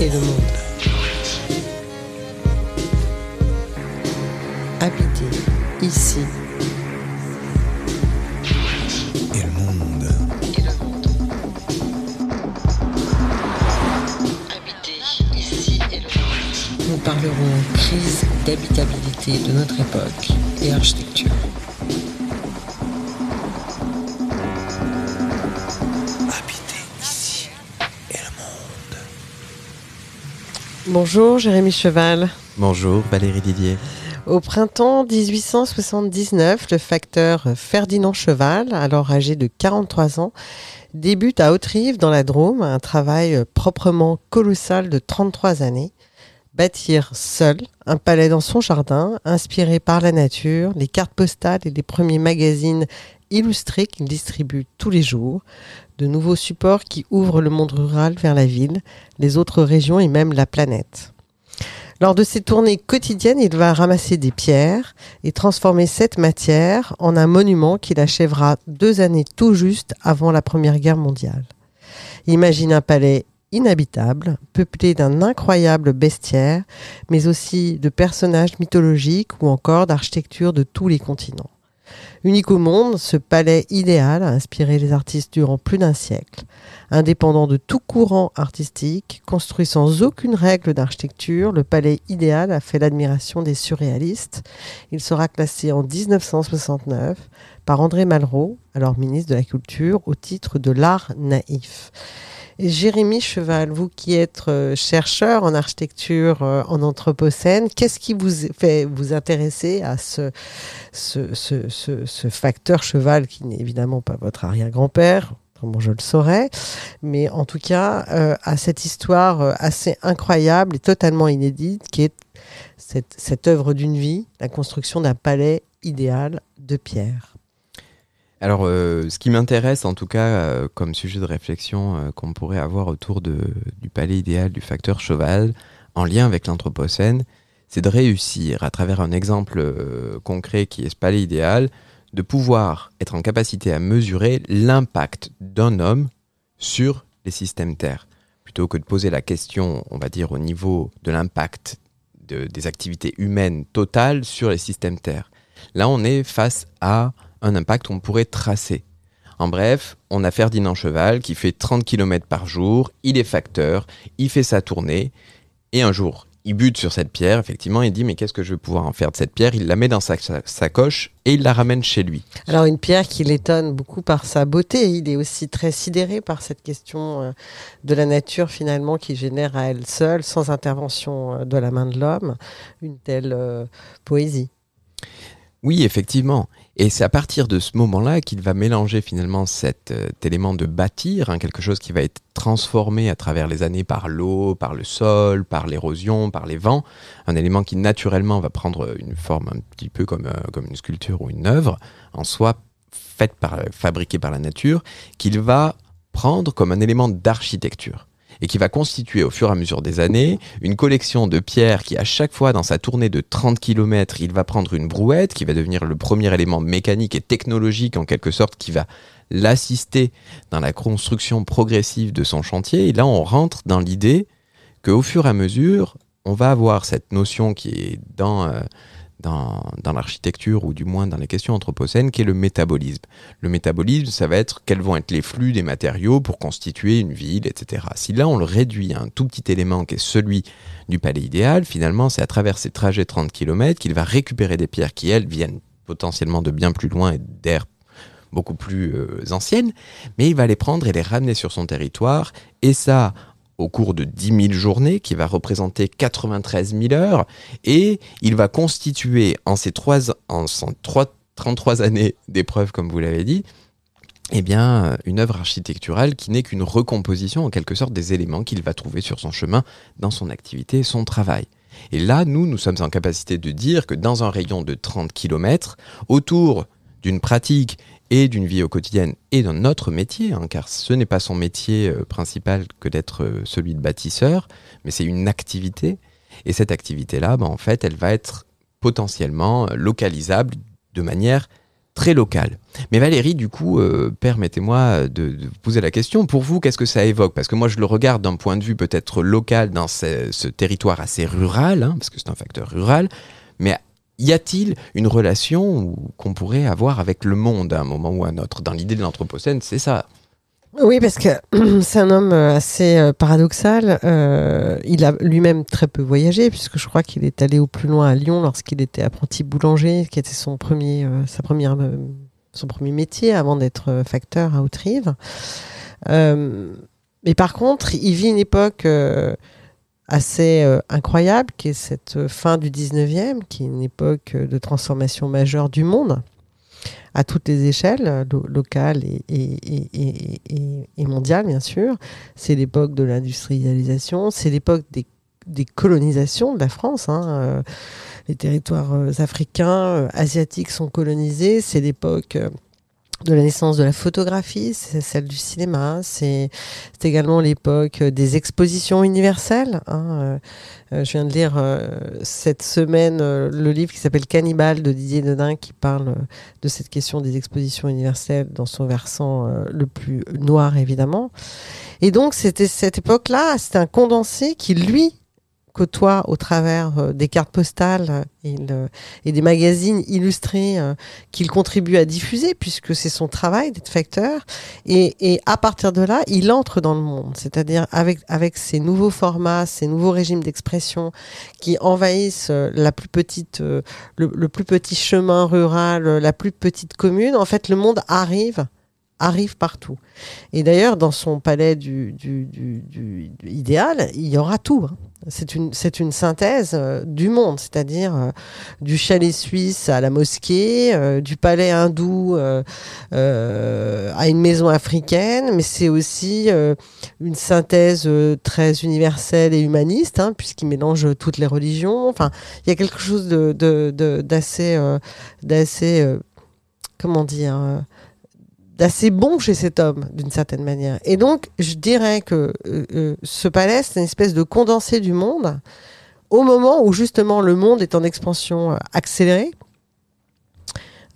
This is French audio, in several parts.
et le monde. Habiter ici et le monde. Habiter ici et le monde. Nous parlerons crise d'habitabilité de notre époque et architecture. Bonjour Jérémy Cheval. Bonjour Valérie Didier. Au printemps 1879, le facteur Ferdinand Cheval, alors âgé de 43 ans, débute à Haute-Rive dans la Drôme un travail proprement colossal de 33 années. Bâtir seul un palais dans son jardin, inspiré par la nature, les cartes postales et les premiers magazines illustrés qu'il distribue tous les jours, de nouveaux supports qui ouvrent le monde rural vers la ville, les autres régions et même la planète. Lors de ses tournées quotidiennes, il va ramasser des pierres et transformer cette matière en un monument qu'il achèvera deux années tout juste avant la Première Guerre mondiale. Imagine un palais inhabitable, peuplé d'un incroyable bestiaire, mais aussi de personnages mythologiques ou encore d'architecture de tous les continents. Unique au monde, ce palais idéal a inspiré les artistes durant plus d'un siècle. Indépendant de tout courant artistique, construit sans aucune règle d'architecture, le palais idéal a fait l'admiration des surréalistes. Il sera classé en 1969 par André Malraux, alors ministre de la Culture, au titre de l'art naïf. Jérémy Cheval, vous qui êtes euh, chercheur en architecture euh, en Anthropocène, qu'est-ce qui vous fait vous intéresser à ce, facteur cheval qui n'est évidemment pas votre arrière-grand-père Bon, je le saurais, mais en tout cas, euh, à cette histoire assez incroyable et totalement inédite qui est cette œuvre d'une vie, la construction d'un palais idéal de pierre. Alors, euh, ce qui m'intéresse en tout cas euh, comme sujet de réflexion euh, qu'on pourrait avoir autour du palais idéal du facteur cheval, en lien avec l'Anthropocène, c'est de réussir, à travers un exemple concret qui est ce palais idéal, de pouvoir être en capacité à mesurer l'impact d'un homme sur les systèmes Terre. Plutôt que de poser la question, on va dire, au niveau de l'impact de- des activités humaines totales sur les systèmes Terre. Là, on est face à un impact qu'on pourrait tracer. En bref, on a Ferdinand Cheval qui fait 30 km par jour, il est facteur, il fait sa tournée, et un jour, il bute sur cette pierre, effectivement, il dit mais qu'est-ce que je vais pouvoir en faire de cette pierre? Il la met dans sa sa- sacoche et il la ramène chez lui. Alors une pierre qui l'étonne beaucoup par sa beauté, il est aussi très sidéré par cette question euh, de la nature finalement qui génère à elle seule, sans intervention euh, de la main de l'homme, une telle euh, poésie. Oui, effectivement. Et c'est à partir de ce moment-là qu'il va mélanger finalement cet euh, élément de bâtir, hein, quelque chose qui va être transformé à travers les années par l'eau, par le sol, par l'érosion, par les vents, un élément qui naturellement va prendre une forme un petit peu comme, euh, comme une sculpture ou une œuvre en soi faite par, fabriquée par la nature, qu'il va prendre comme un élément d'architecture et qui va constituer au fur et à mesure des années une collection de pierres qui à chaque fois dans sa tournée de 30 km, il va prendre une brouette qui va devenir le premier élément mécanique et technologique en quelque sorte qui va l'assister dans la construction progressive de son chantier. Et là, on rentre dans l'idée qu'au fur et à mesure, on va avoir cette notion qui est dans, euh, dans, l'architecture ou du moins dans les questions anthropocènes, qui est le métabolisme. Le métabolisme, ça va être quels vont être les flux des matériaux pour constituer une ville, etc. Si là, on le réduit à un tout petit élément qui est celui du palais idéal, finalement, c'est à travers ces trajets 30 km qu'il va récupérer des pierres qui, elles, viennent potentiellement de bien plus loin et d'air beaucoup plus euh, anciennes, mais il va les prendre et les ramener sur son territoire, et ça au cours de 10 000 journées, qui va représenter 93 000 heures, et il va constituer en ces trois, en son trois- 33 années d'épreuves, comme vous l'avez dit, eh une œuvre architecturale qui n'est qu'une recomposition en quelque sorte des éléments qu'il va trouver sur son chemin dans son activité son travail. Et là, nous, nous sommes en capacité de dire que dans un rayon de 30 km, autour d'une pratique et d'une vie au quotidien et d'un autre métier, hein, car ce n'est pas son métier euh, principal que d'être euh, celui de bâtisseur, mais c'est une activité. Et cette activité-là, ben, en fait, elle va être potentiellement euh, localisable de manière très local. Mais Valérie, du coup, permettez-moi de, poser la question. Pour vous, qu'est-ce que ça évoque? Parce que moi, je le regarde d'un point de vue peut-être local dans ce, ce territoire assez rural, hein, parce que c'est un facteur rural. Mais y a-t-il une relation qu'on pourrait avoir avec le monde à un moment ou à un autre? Dans l'idée de l'Anthropocène, c'est ça. Oui, parce que c'est un homme euh, assez euh, paradoxal. Euh, il a lui-même très peu voyagé, puisque je crois qu'il est allé au plus loin à Lyon lorsqu'il était apprenti boulanger, qui était son premier, sa première, son premier métier avant d'être facteur à Haute-Rive. Euh, mais par contre, il vit une époque assez euh, incroyable, qui est cette euh, fin du 19e, qui est une époque euh, de transformation majeure du monde à toutes les échelles, lo- locales et, mondiales, bien sûr. C'est l'époque de l'industrialisation, c'est l'époque des, colonisations de la France. hein, les territoires africains, asiatiques sont colonisés. C'est l'époque de la naissance de la photographie, c'est celle du cinéma, c'est également l'époque des expositions universelles. hein, euh, euh, je viens de lire euh, cette semaine euh, le livre qui s'appelle Cannibal de Didier Dedin qui parle euh, de cette question des expositions universelles dans son versant euh, le plus noir évidemment. Et donc c'était cette époque-là, c'était un condensé qui lui côtoie au travers euh, des cartes postales euh, et, le- et des magazines illustrés euh, qu'il contribue à diffuser puisque c'est son travail d'être facteur et, et à partir de là il entre dans le monde c'est-à-dire avec avec ces nouveaux formats ces nouveaux régimes d'expression qui envahissent la plus petite le, le plus petit chemin rural la plus petite commune en fait le monde arrive arrive partout. Et d'ailleurs, dans son palais du, du, du- du idéal, il y aura tout. hein. C'est une, c'est une synthèse euh, du monde, c'est-à-dire euh, du chalet suisse à la mosquée, euh, du palais hindou à une maison africaine, mais c'est aussi une synthèse très universelle et humaniste, hein, puisqu'il mélange toutes les religions. Enfin, il y a quelque chose de, d'assez, d'assez, comment dire, d'assez bon chez cet homme, d'une certaine manière. Et donc, je dirais que euh, euh, ce palais, c'est une espèce de condensé du monde, au moment où justement le monde est en expansion euh, accélérée.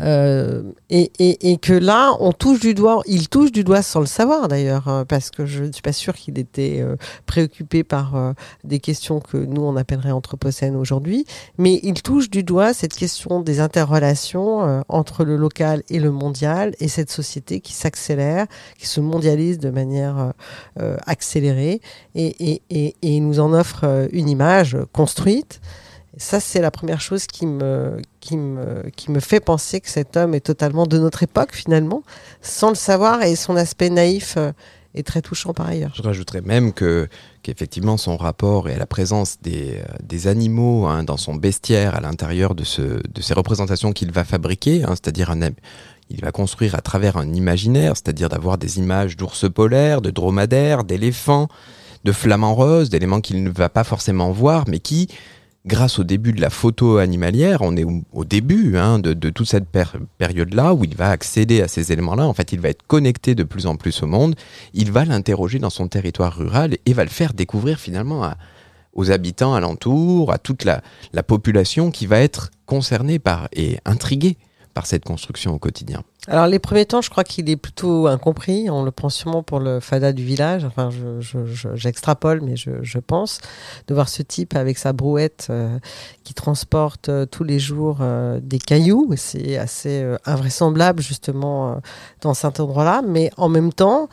Euh, et, que là, on touche du doigt, il touche du doigt sans le savoir d'ailleurs, hein, parce que je ne suis pas sûre qu'il était euh, préoccupé par euh, des questions que nous on appellerait anthropocènes aujourd'hui, mais il touche du doigt cette question des interrelations entre le local et le mondial et cette société qui s'accélère, qui se mondialise de manière accélérée et, et, et, nous en offre une image construite. Ça, c'est la première chose qui me, qui, me, qui me fait penser que cet homme est totalement de notre époque, finalement, sans le savoir, et son aspect naïf euh, est très touchant par ailleurs. Je rajouterais même que qu'effectivement son rapport et à la présence des, euh, des animaux hein, dans son bestiaire à l'intérieur de, ce, de ces représentations qu'il va fabriquer, hein, c'est-à-dire un il va construire à travers un imaginaire, c'est-à-dire d'avoir des images d'ours polaires, de dromadaires, d'éléphants, de flamants roses, d'éléments qu'il ne va pas forcément voir, mais qui, grâce au début de la photo animalière, on est au, début hein, de, toute cette période-là où il va accéder à ces éléments-là. En fait, il va être connecté de plus en plus au monde. Il va l'interroger dans son territoire rural et va le faire découvrir finalement aux habitants alentours, à toute la, la population qui va être concernée par et intriguée par cette construction au quotidien. Alors les premiers temps, je crois qu'il est plutôt incompris. On le prend sûrement pour le fada du village. Enfin, je- je- je- j'extrapole, mais je, pense de voir ce type avec sa brouette euh, qui transporte euh, tous les jours euh, des cailloux. C'est assez invraisemblable justement dans cet endroit-là. Mais en même temps,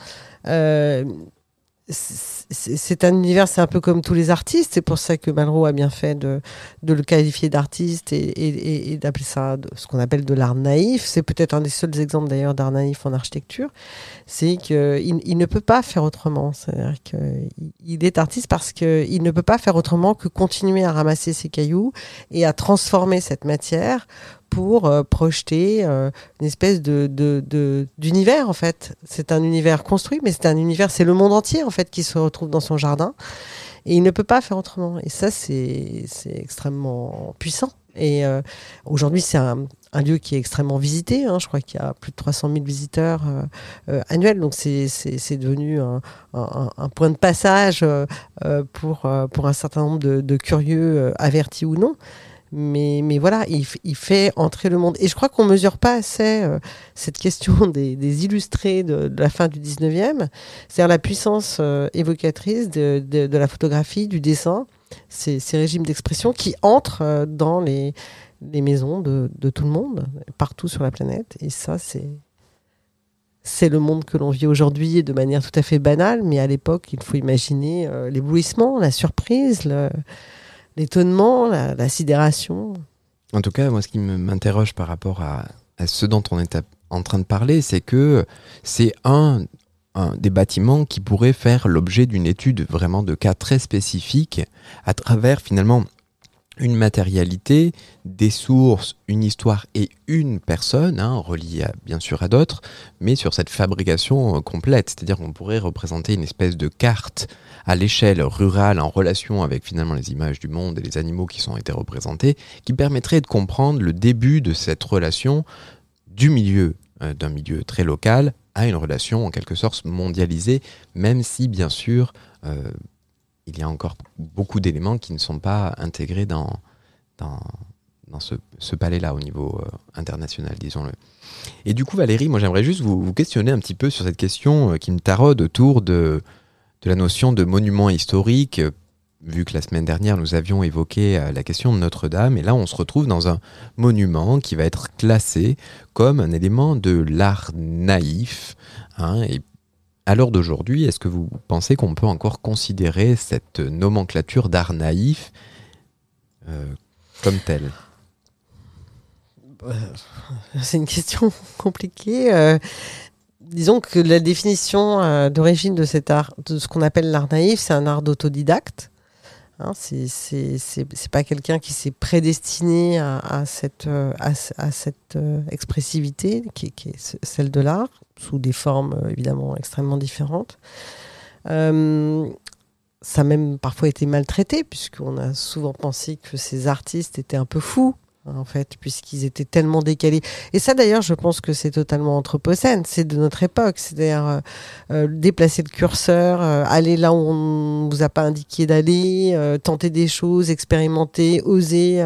c'est un univers, c'est un peu comme tous les artistes. C'est pour ça que Malraux a bien fait de, le qualifier d'artiste et, d'appeler ça ce qu'on appelle de l'art naïf. C'est peut-être un des seuls exemples d'ailleurs d'art naïf en architecture. C'est qu'il il ne peut pas faire autrement. C'est-à-dire qu'il il est artiste parce qu'il ne peut pas faire autrement que continuer à ramasser ses cailloux et à transformer cette matière pour euh, projeter euh, une espèce de de- d'univers en fait. C'est un univers construit, mais c'est un univers, c'est le monde entier en fait qui se retrouve dans son jardin. Et il ne peut pas faire autrement. Et ça, c'est c'est extrêmement puissant. Et euh, aujourd'hui, c'est un, lieu qui est extrêmement visité. hein. Je crois qu'il y a plus de 300 000 visiteurs annuels. Donc, c'est- c'est c'est devenu un, point de passage pour, pour un certain nombre de, curieux, avertis ou non. Mais, mais voilà, il, il fait entrer le monde. Et je crois qu'on mesure pas assez euh, cette question des, des illustrés de, de la fin du 19e, c'est-à-dire la puissance euh, évocatrice de, de, de la photographie, du dessin, ces, ces régimes d'expression qui entrent euh, dans les, les maisons de, tout le monde, partout sur la planète. Et ça, c'est c'est le monde que l'on vit aujourd'hui de manière tout à fait banale, mais à l'époque, il faut imaginer euh, l'éblouissement, la surprise, le- l'étonnement, la, sidération. En tout cas, moi, ce qui m'interroge par rapport à, ce dont on est en train de parler, c'est que c'est un, un des bâtiments qui pourrait faire l'objet d'une étude vraiment de cas très spécifiques à travers finalement une matérialité, des sources, une histoire et une personne, hein, reliée à- bien sûr à d'autres, mais sur cette fabrication euh, complète. C'est-à-dire qu'on pourrait représenter une espèce de carte à l'échelle rurale en relation avec finalement les images du monde et les animaux qui sont été représentés, qui permettrait de comprendre le début de cette relation du milieu, euh, d'un milieu très local, à une relation en quelque sorte mondialisée, même si bien sûr euh, il y a encore beaucoup d'éléments qui ne sont pas intégrés dans, dans, ce, palais-là au niveau euh, international, disons-le. Et du coup, Valérie, moi j'aimerais juste vous, questionner un petit peu sur cette question euh, qui me taraude autour de, de la notion de monument historique, euh, vu que la semaine dernière nous avions évoqué la question de Notre-Dame, et là on se retrouve dans un monument qui va être classé comme un élément de l'art naïf. hein, à l'heure d'aujourd'hui, est-ce que vous pensez qu'on peut encore considérer cette nomenclature d'art naïf euh, comme telle? C'est une question compliquée. euh, disons que la définition euh, d'origine de cet art, de ce qu'on appelle l'art naïf, c'est un art d'autodidacte. Hein, c'est pas quelqu'un qui s'est prédestiné à, cette, euh, euh, expressivité qui, est- celle de l'art, sous des formes euh, évidemment extrêmement différentes. Ça a même parfois été maltraité, puisqu'on a souvent pensé que ces artistes étaient un peu fous, en fait, puisqu'ils étaient tellement décalés. Et ça, d'ailleurs, je pense que c'est totalement anthropocène, c'est de notre époque, c'est-à-dire euh, euh, déplacer le curseur, euh, aller là où on ne vous a pas indiqué d'aller, tenter des choses, expérimenter, oser,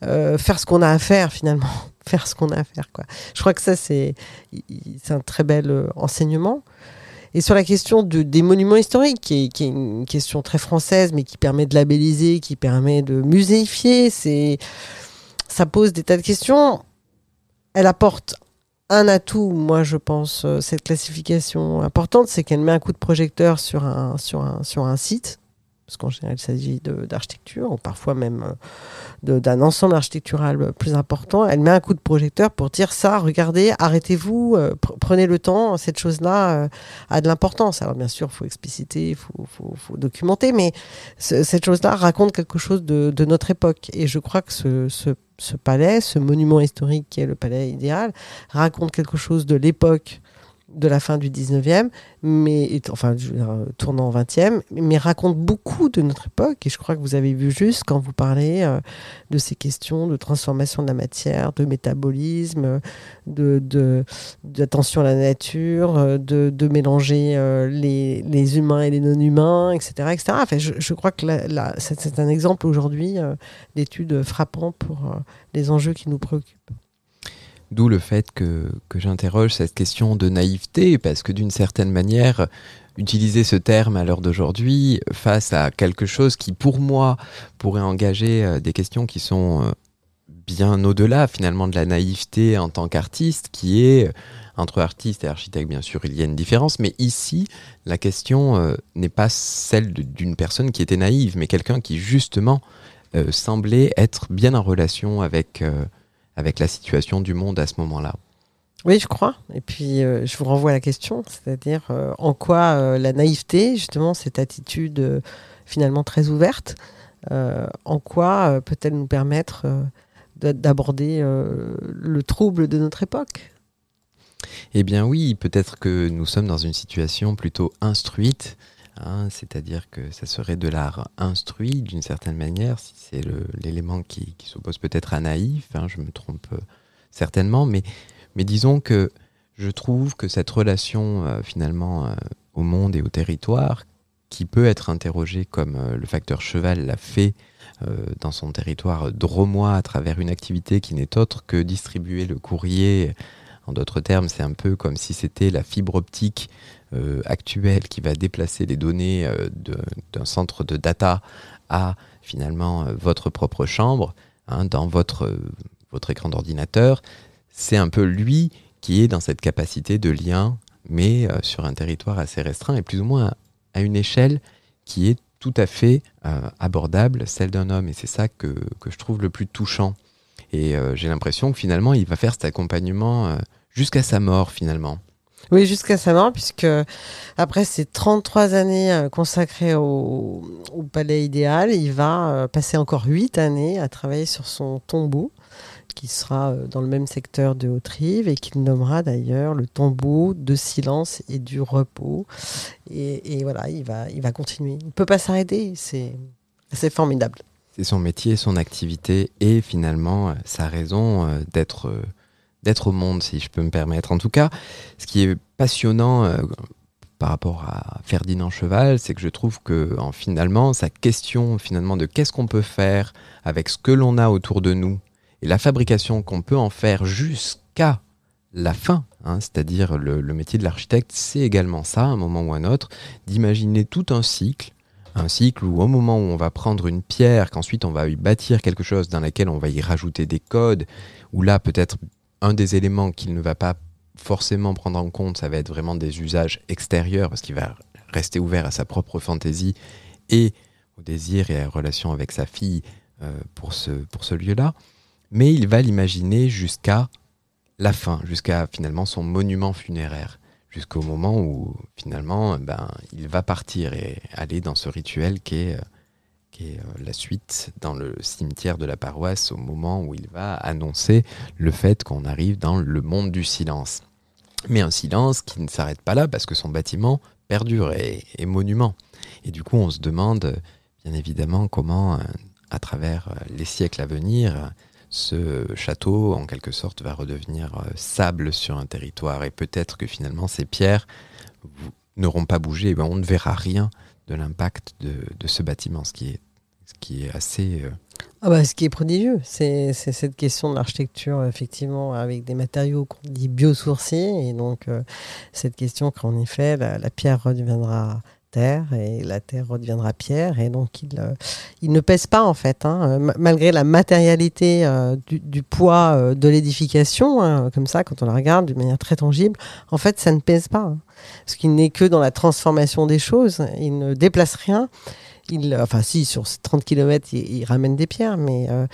faire ce qu'on a à faire finalement, faire ce qu'on a à faire. Quoi. Je crois que ça, c'est un très bel enseignement. Et sur la question de, des monuments historiques, qui est une question très française, mais qui permet de labelliser, qui permet de muséifier, c'est, ça pose des tas de questions. Elle apporte un atout, moi je pense, euh, cette classification importante, c'est qu'elle met un coup de projecteur sur un, sur un, sur un site, parce qu'en général il s'agit d'architecture, ou parfois même euh, d'un ensemble architectural plus important. Elle met un coup de projecteur pour dire ça, regardez, arrêtez-vous, euh, pr- prenez le temps, cette chose-là euh, a de l'importance. Alors bien sûr, il faut expliciter, il faut, documenter, mais ce- cette chose-là raconte quelque chose de, notre époque. Et je crois que ce palais, ce monument historique qui est le palais idéal, raconte quelque chose de l'époque de la fin du 19e, mais enfin euh, tournant au 20e, mais raconte beaucoup de notre époque. Et je crois que vous avez vu juste quand vous parlez euh, de ces questions de transformation de la matière, de métabolisme, de d'attention à la nature, euh, de, mélanger les, les humains et les non-humains, etc., etc. Enfin, je, crois que c'est un exemple aujourd'hui euh, d'étude frappant pour les enjeux qui nous préoccupent. D'où le fait que, j'interroge cette question de naïveté, parce que d'une certaine manière, utiliser ce terme à l'heure d'aujourd'hui face à quelque chose qui, pour moi, pourrait engager euh, des questions qui sont euh, bien au-delà finalement de la naïveté en tant qu'artiste, qui est euh, entre artiste et architecte, bien sûr, il y a une différence, mais ici, la question n'est pas celle d'une personne qui était naïve, mais quelqu'un qui justement semblait être bien en relation avec, avec la situation du monde à ce moment-là. Oui, je crois. Et puis, euh, je vous renvoie à la question, c'est-à-dire euh, en quoi euh, la naïveté, justement, cette attitude finalement très ouverte, en quoi peut-elle nous permettre de- d'aborder le trouble de notre époque? Eh bien oui, peut-être que nous sommes dans une situation plutôt instruite, hein, c'est-à-dire que ça serait de l'art instruit d'une certaine manière, si c'est l'élément qui, s'oppose peut-être à naïf, hein, je me trompe euh, certainement, mais, disons que je trouve que cette relation euh, finalement euh, au monde et au territoire, qui peut être interrogé comme le facteur cheval l'a fait dans son territoire dromois à travers une activité qui n'est autre que distribuer le courrier. En d'autres termes, c'est un peu comme si c'était la fibre optique actuelle qui va déplacer les données euh, d'un centre de data à finalement euh, votre propre chambre, hein, dans votre, euh, votre écran d'ordinateur. C'est un peu lui qui est dans cette capacité de lien, mais euh, sur un territoire assez restreint et plus ou moins à, une échelle qui est tout à fait euh, abordable, celle d'un homme. Et c'est ça que, que je trouve le plus touchant. Et euh, j'ai l'impression que finalement, il va faire cet accompagnement euh, jusqu'à sa mort, finalement. Oui, jusqu'à sa mort, puisque après ces 33 années euh, consacrées au, palais idéal, il va euh, passer encore 8 années à travailler sur son tombeau, qui sera euh, dans le même secteur de Haute-Rive et qu'il nommera d'ailleurs le tombeau de silence et du repos. Et, et voilà, il va, il va continuer. Il ne peut pas s'arrêter, c'est formidable. C'est son métier, son activité et finalement sa raison d'être d'être au monde, si je peux me permettre. En tout cas, ce qui est passionnant euh, par rapport à Ferdinand Cheval, c'est que je trouve que en, finalement, sa question finalement de qu'est-ce qu'on peut faire avec ce que l'on a autour de nous et la fabrication qu'on peut en faire jusqu'à la fin, hein, c'est-à-dire le, métier de l'architecte, c'est également ça, à un moment ou un autre, d'imaginer tout un cycle un cycle où au moment où on va prendre une pierre, qu'ensuite on va y bâtir quelque chose dans laquelle on va y rajouter des codes, où là peut-être un des éléments qu'il ne va pas forcément prendre en compte, ça va être vraiment des usages extérieurs, parce qu'il va rester ouvert à sa propre fantaisie et au désir et à la relation avec sa fille euh, pour ce, pour ce lieu-là. Mais il va l'imaginer jusqu'à la fin, jusqu'à finalement son monument funéraire jusqu'au moment où finalement ben, il va partir et aller dans ce rituel qui est, euh, euh, la suite dans le cimetière de la paroisse au moment où il va annoncer le fait qu'on arrive dans le monde du silence. Mais un silence qui ne s'arrête pas là parce que son bâtiment perdure et est monument. Et du coup on se demande bien évidemment comment, euh, à travers euh, les siècles à venir, ce château, en quelque sorte, va redevenir sable sur un territoire. Et peut-être que finalement, ces pierres n'auront pas bougé. Et ben, on ne verra rien de l'impact de, de ce bâtiment, ce qui est, ce qui est assez... euh, Ah bah, ce qui est prodigieux, c'est cette question de l'architecture, effectivement, avec des matériaux qu'on dit biosourcés. Et donc, euh, cette question qu'en effet, la, la pierre redeviendra terre et la terre redeviendra pierre. Et donc, il, euh, ne pèse pas, en fait, hein, ma- malgré la matérialité du, poids de l'édification, hein, comme ça, quand on la regarde d'une manière très tangible, en fait, ça ne pèse pas. hein. parce qu'il n'est que dans la transformation des choses. Il ne déplace rien. Il, enfin, si, sur ces 30 km, il, il ramène des pierres, mais euh,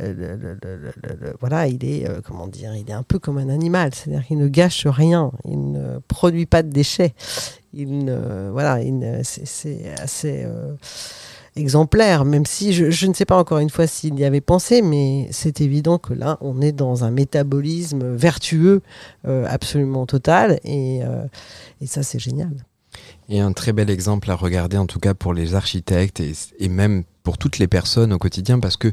euh, voilà, il est, euh, comment dire, il est un peu comme un animal, c'est-à-dire qu'il ne gâche rien, il ne produit pas de déchets. Il voilà, c'est assez exemplaire, même si je, ne sais pas encore une fois s'il y avait pensé, mais c'est évident que là, on est dans un métabolisme vertueux absolument total, et, et ça, c'est génial. Et un très bel exemple à regarder, en tout cas pour les architectes et, même pour toutes les personnes au quotidien, parce que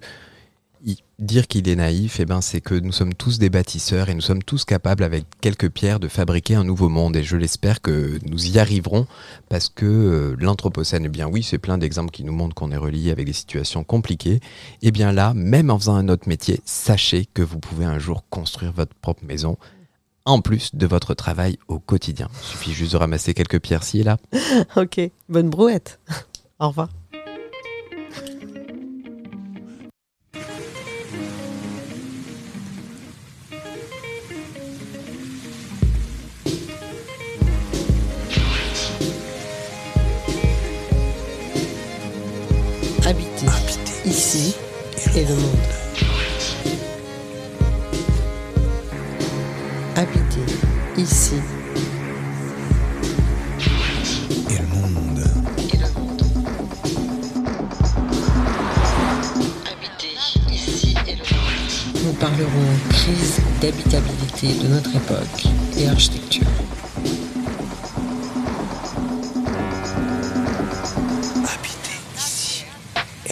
dire qu'il est naïf, eh ben, c'est que nous sommes tous des bâtisseurs et nous sommes tous capables, avec quelques pierres, de fabriquer un nouveau monde. Et je l'espère que nous y arriverons, parce que euh, l'Anthropocène, eh bien oui, c'est plein d'exemples qui nous montrent qu'on est relié avec des situations compliquées. Et bien là, même en faisant un autre métier, sachez que vous pouvez un jour construire votre propre maison. En plus de votre travail au quotidien. Il suffit juste de ramasser quelques pierres ci et là. ok, bonne brouette. Au revoir. Habiter Habiter ici et le monde. De notre époque.